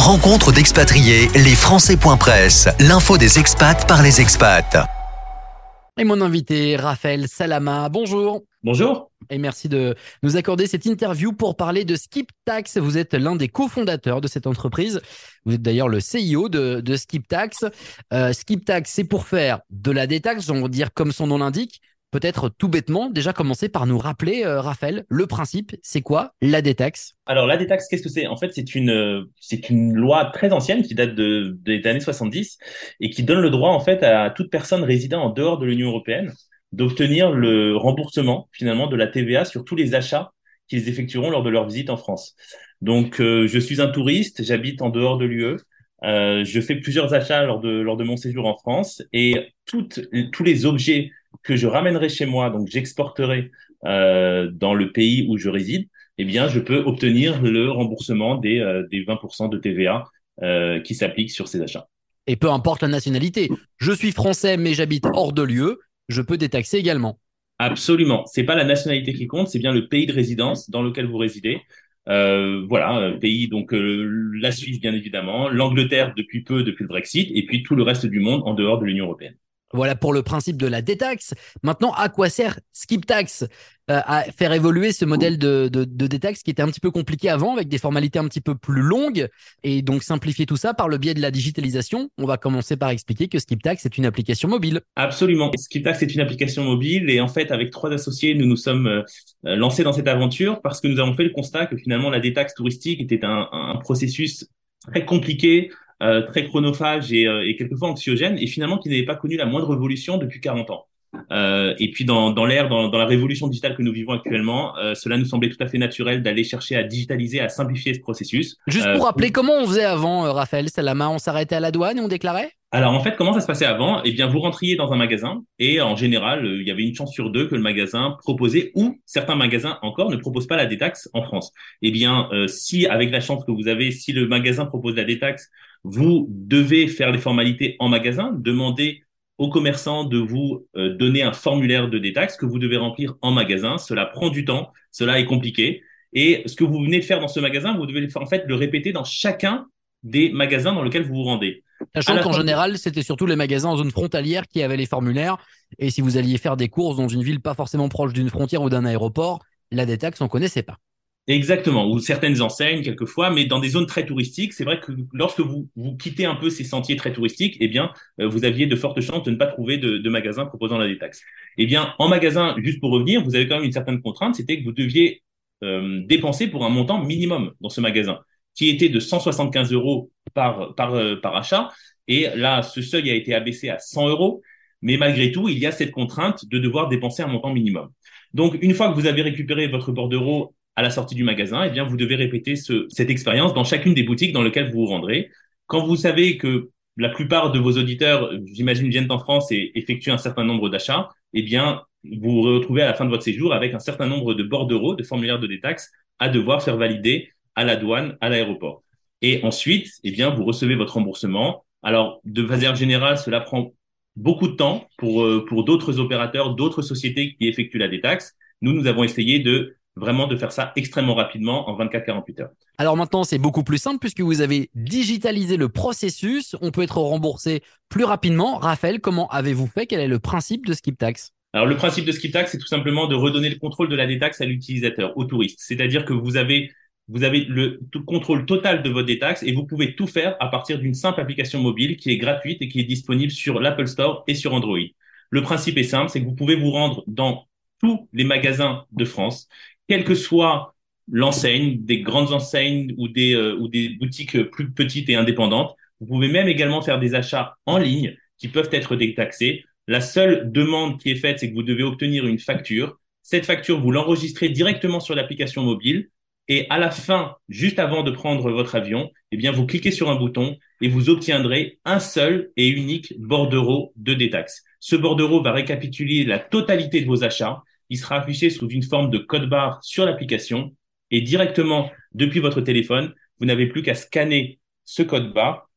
Rencontre d'expatriés, les Français.press, l'info des expats par les expats. Et mon invité, Raphaël Salama, bonjour. Bonjour. Et merci de nous accorder cette interview pour parler de Skip Tax. Vous êtes l'un des cofondateurs de cette entreprise. Vous êtes d'ailleurs le CEO de, de Skip Tax. Euh, Skip Tax, c'est pour faire de la détaxe, on va dire comme son nom l'indique, peut-être tout bêtement, déjà commencer par nous rappeler, euh, Raphaël, le principe, c'est quoi la détaxe? Alors la détaxe, qu'est-ce que c'est? En fait, c'est une c'est une loi très ancienne qui date de, des années 70 et qui donne le droit en fait à toute personne résidant en dehors de l'Union européenne d'obtenir le remboursement finalement de la TVA sur tous les achats qu'ils effectueront lors de leur visite en France. Donc, euh, je suis un touriste, j'habite en dehors de l'UE, euh, je fais plusieurs achats lors de lors de mon séjour en France et toutes tous les objets que je ramènerai chez moi, donc j'exporterai euh, dans le pays où je réside, eh bien, je peux obtenir le remboursement des, euh, des 20% de TVA euh, qui s'appliquent sur ces achats. Et peu importe la nationalité, je suis français mais j'habite hors de l'UE, je peux détaxer également. Absolument. C'est pas la nationalité qui compte, c'est bien le pays de résidence dans lequel vous résidez. Euh, voilà, pays donc euh, la Suisse bien évidemment, l'Angleterre depuis peu depuis le Brexit, et puis tout le reste du monde en dehors de l'Union européenne. Voilà pour le principe de la détaxe. Maintenant, à quoi sert Skip Tax euh, à faire évoluer ce modèle de, de, détaxe qui était un petit peu compliqué avant, avec des formalités un petit peu plus longues, et donc simplifier tout ça par le biais de la digitalisation? On va commencer par expliquer que Skip Tax est une application mobile. Absolument. Skip Tax est une application mobile, et en fait, avec trois associés, nous nous sommes euh, lancés dans cette aventure parce que nous avons fait le constat que finalement la détaxe touristique était un processus très compliqué, euh, très chronophage et, euh, et, quelquefois anxiogène, et finalement qui n'avait pas connu la moindre évolution depuis 40 ans. Euh, et puis dans, dans l'ère, dans, dans, la révolution digitale que nous vivons actuellement, euh, cela nous semblait tout à fait naturel d'aller chercher à digitaliser, à simplifier ce processus. Juste pour rappeler, comment on faisait avant, Raphaël Salama On s'arrêtait à la douane et on déclarait? Alors en fait, comment ça se passait avant? Eh bien, vous rentriez dans un magasin et en général, il y avait une chance sur deux que le magasin proposait ou certains magasins encore ne proposent pas la détaxe en France. Eh bien, euh, si avec la chance que vous avez, si le magasin propose la détaxe, vous devez faire les formalités en magasin, demander aux commerçants de vous euh, donner un formulaire de détaxe que vous devez remplir en magasin. Cela prend du temps, cela est compliqué. Et ce que vous venez de faire dans ce magasin, vous devez en fait le répéter dans chacun des magasins dans lesquels vous vous rendez. Sachant qu'en général, c'était surtout les magasins en zone frontalière qui avaient les formulaires. Et si vous alliez faire des courses dans une ville pas forcément proche d'une frontière ou d'un aéroport, la détaxe, on connaissait pas. Exactement, ou certaines enseignes quelquefois, mais dans des zones très touristiques, c'est vrai que lorsque vous, vous quittez un peu ces sentiers très touristiques, eh bien, euh, vous aviez de fortes chances de ne pas trouver de, de magasins proposant la détaxe. Eh bien, en magasin, juste pour revenir, vous avez quand même une certaine contrainte, c'était que vous deviez euh, dépenser pour un montant minimum dans ce magasin, qui était de 175 euros par, par, euh, par achat. Et là, ce seuil a été abaissé à 100 euros. Mais malgré tout, il y a cette contrainte de devoir dépenser un montant minimum. Donc, une fois que vous avez récupéré votre bordereau à la sortie du magasin, eh bien, vous devez répéter ce, cette expérience dans chacune des boutiques dans lesquelles vous vous rendrez. Quand vous savez que la plupart de vos auditeurs, j'imagine, viennent en France et effectuent un certain nombre d'achats, eh bien, vous vous retrouvez à la fin de votre séjour avec un certain nombre de bordereaux, de formulaires de détaxe à devoir faire valider à la douane, à l'aéroport. Et ensuite, eh bien, vous recevez votre remboursement. Alors, de manière générale, cela prend beaucoup de temps pour, euh, pour d'autres opérateurs, d'autres sociétés qui effectuent la détaxe. Nous, nous avons essayé de vraiment de faire ça extrêmement rapidement en 24-48 heures. Alors maintenant, c'est beaucoup plus simple puisque vous avez digitalisé le processus. On peut être remboursé plus rapidement. Raphaël, comment avez-vous fait? Quel est le principe de Skip Tax alors le principe de Skip Tax, c'est tout simplement de redonner le contrôle de la détaxe à l'utilisateur, au touriste. C'est-à-dire que vous avez vous avez le contrôle total de votre détaxe et vous pouvez tout faire à partir d'une simple application mobile qui est gratuite et qui est disponible sur l'Apple Store et sur Android. Le principe est simple, c'est que vous pouvez vous rendre dans tous les magasins de France, quelle que soit l'enseigne, des grandes enseignes ou des, euh, ou des boutiques plus petites et indépendantes. Vous pouvez même également faire des achats en ligne qui peuvent être détaxés. La seule demande qui est faite, c'est que vous devez obtenir une facture. Cette facture, vous l'enregistrez directement sur l'application mobile. Et à la fin, juste avant de prendre votre avion, eh vous cliquez sur un bouton et vous obtiendrez un seul et unique bordereau de détaxe. Ce bordereau va récapituler la totalité de vos achats il sera affiché sous une forme de code barre sur l'application et directement depuis votre téléphone, vous n'avez plus qu'à scanner ce code barre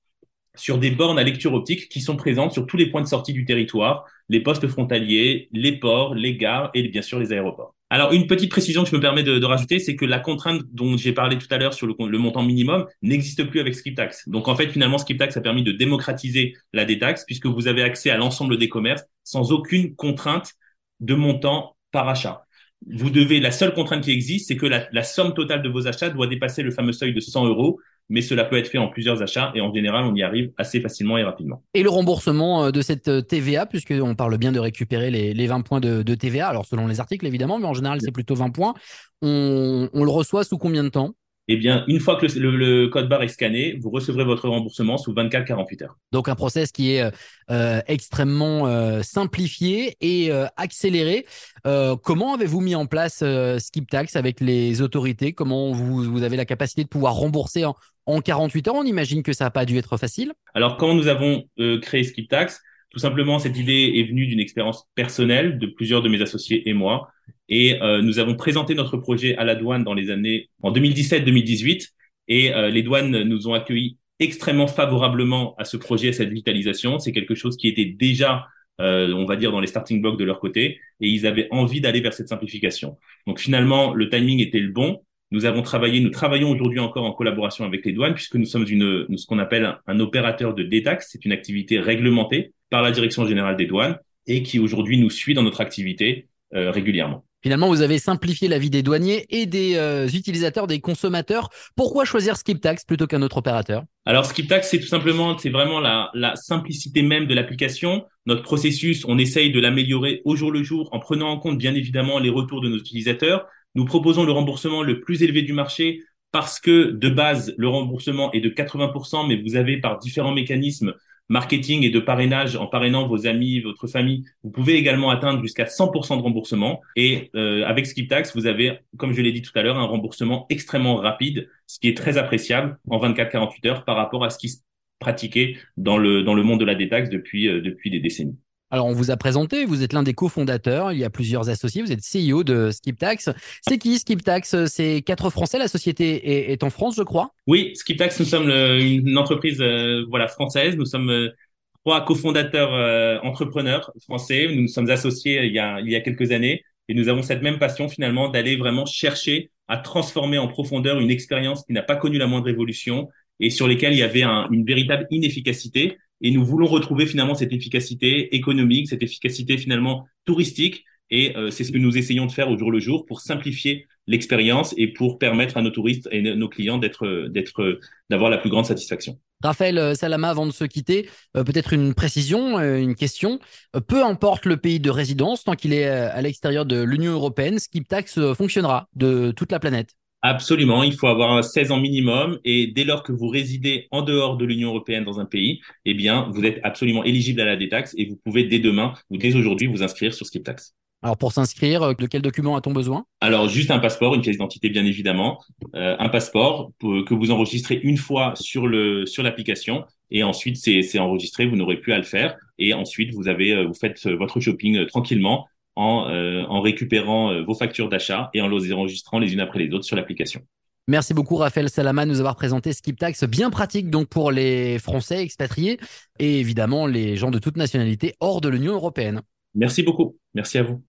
sur des bornes à lecture optique qui sont présentes sur tous les points de sortie du territoire, les postes frontaliers, les ports, les gares et bien sûr les aéroports. Alors, une petite précision que je me permets de, rajouter, c'est que la contrainte dont j'ai parlé tout à l'heure sur le, montant minimum n'existe plus avec SkipTax. Donc, en fait, finalement, SkipTax a permis de démocratiser la détaxe puisque vous avez accès à l'ensemble des commerces sans aucune contrainte de montant par achat. Vous devez, la seule contrainte qui existe, c'est que la, la, somme totale de vos achats doit dépasser le fameux seuil de 100 euros mais cela peut être fait en plusieurs achats et en général, on y arrive assez facilement et rapidement. Et le remboursement euh, de cette euh, TVA, puisqu'on parle bien de récupérer les, les 20 points de, de, TVA, alors selon les articles évidemment, mais en général, c'est plutôt 20 points, on, on le reçoit sous combien de temps? Eh bien, une fois que le, code barre est scanné, vous recevrez votre remboursement sous 24-48 heures. Donc un process qui est euh, extrêmement euh, simplifié et euh, accéléré. comment avez-vous mis en place SkipTax avec les autorités? Comment vous, vous, avez la capacité de pouvoir rembourser en, en 48 heures? On imagine que ça n'a pas dû être facile. Alors, quand nous avons créé SkipTax, tout simplement, cette idée est venue d'une expérience personnelle de plusieurs de mes associés et moi. Et euh, nous avons présenté notre projet à la douane dans les années en 2017-2018. Et euh, les douanes nous ont accueillis extrêmement favorablement à ce projet, à cette digitalisation. C'est quelque chose qui était déjà, euh, on va dire, dans les starting blocks de leur côté. Et ils avaient envie d'aller vers cette simplification. Donc finalement, le timing était le bon. Nous avons travaillé, nous travaillons aujourd'hui encore en collaboration avec les douanes puisque nous sommes une, ce qu'on appelle un, opérateur de détaxe. C'est une activité réglementée par la Direction générale des douanes et qui aujourd'hui nous suit dans notre activité euh, régulièrement. Finalement, vous avez simplifié la vie des douaniers et des euh, utilisateurs, des consommateurs. Pourquoi choisir SkipTax plutôt qu'un autre opérateur? Alors SkipTax, c'est tout simplement, c'est vraiment la, la simplicité même de l'application. Notre processus, on essaye de l'améliorer au jour le jour en prenant en compte bien évidemment les retours de nos utilisateurs, nous proposons le remboursement le plus élevé du marché parce que de base, le remboursement est de 80%, mais vous avez par différents mécanismes marketing et de parrainage, en parrainant vos amis, votre famille, vous pouvez également atteindre jusqu'à 100% de remboursement. Et euh, avec SkipTax, vous avez, comme je l'ai dit tout à l'heure, un remboursement extrêmement rapide, ce qui est très appréciable en 24-48 heures par rapport à ce qui se pratiquait dans le, dans le monde de la détaxe depuis, euh, depuis des décennies. Alors, on vous a présenté, vous êtes l'un des cofondateurs, il y a plusieurs associés, vous êtes CEO de SkipTax. C'est qui SkipTax? C'est quatre Français, la société est, en France, je crois? Oui, SkipTax, nous sommes une entreprise euh, voilà française, nous sommes euh, trois cofondateurs euh, entrepreneurs français, nous nous sommes associés il y, a, il y a quelques années. Et nous avons cette même passion finalement d'aller vraiment chercher à transformer en profondeur une expérience qui n'a pas connu la moindre évolution et sur lesquelles il y avait une véritable inefficacité et nous voulons retrouver finalement cette efficacité économique, cette efficacité finalement touristique. Et euh, c'est ce que nous essayons de faire au jour le jour pour simplifier l'expérience et pour permettre à nos touristes et nos clients d'avoir la plus grande satisfaction. Raphaël euh, Salama, avant de se quitter, euh, peut-être une précision, une question. Peu importe le pays de résidence, tant qu'il est à l'extérieur de l'Union européenne, SkipTax fonctionnera de toute la planète. Absolument, il faut avoir 16 ans minimum et dès lors que vous résidez en dehors de l'Union européenne dans un pays, eh bien, vous êtes absolument éligible à la détaxe et vous pouvez dès demain ou dès aujourd'hui vous inscrire sur SkipTax. Alors pour s'inscrire, euh, de quel document a-t-on besoin? Alors juste un passeport, une pièce d'identité bien évidemment, euh, un passeport que vous enregistrez une fois sur le sur l'application et ensuite c'est enregistré, vous n'aurez plus à le faire et ensuite vous avez euh, vous faites votre shopping tranquillement en, euh, en récupérant euh, vos factures d'achat et en les enregistrant les unes après les autres sur l'application. Merci beaucoup Raphaël Salama de nous avoir présenté SkipTax, bien pratique donc pour les Français expatriés et évidemment les gens de toute nationalité hors de l'Union européenne. Merci beaucoup. Merci à vous.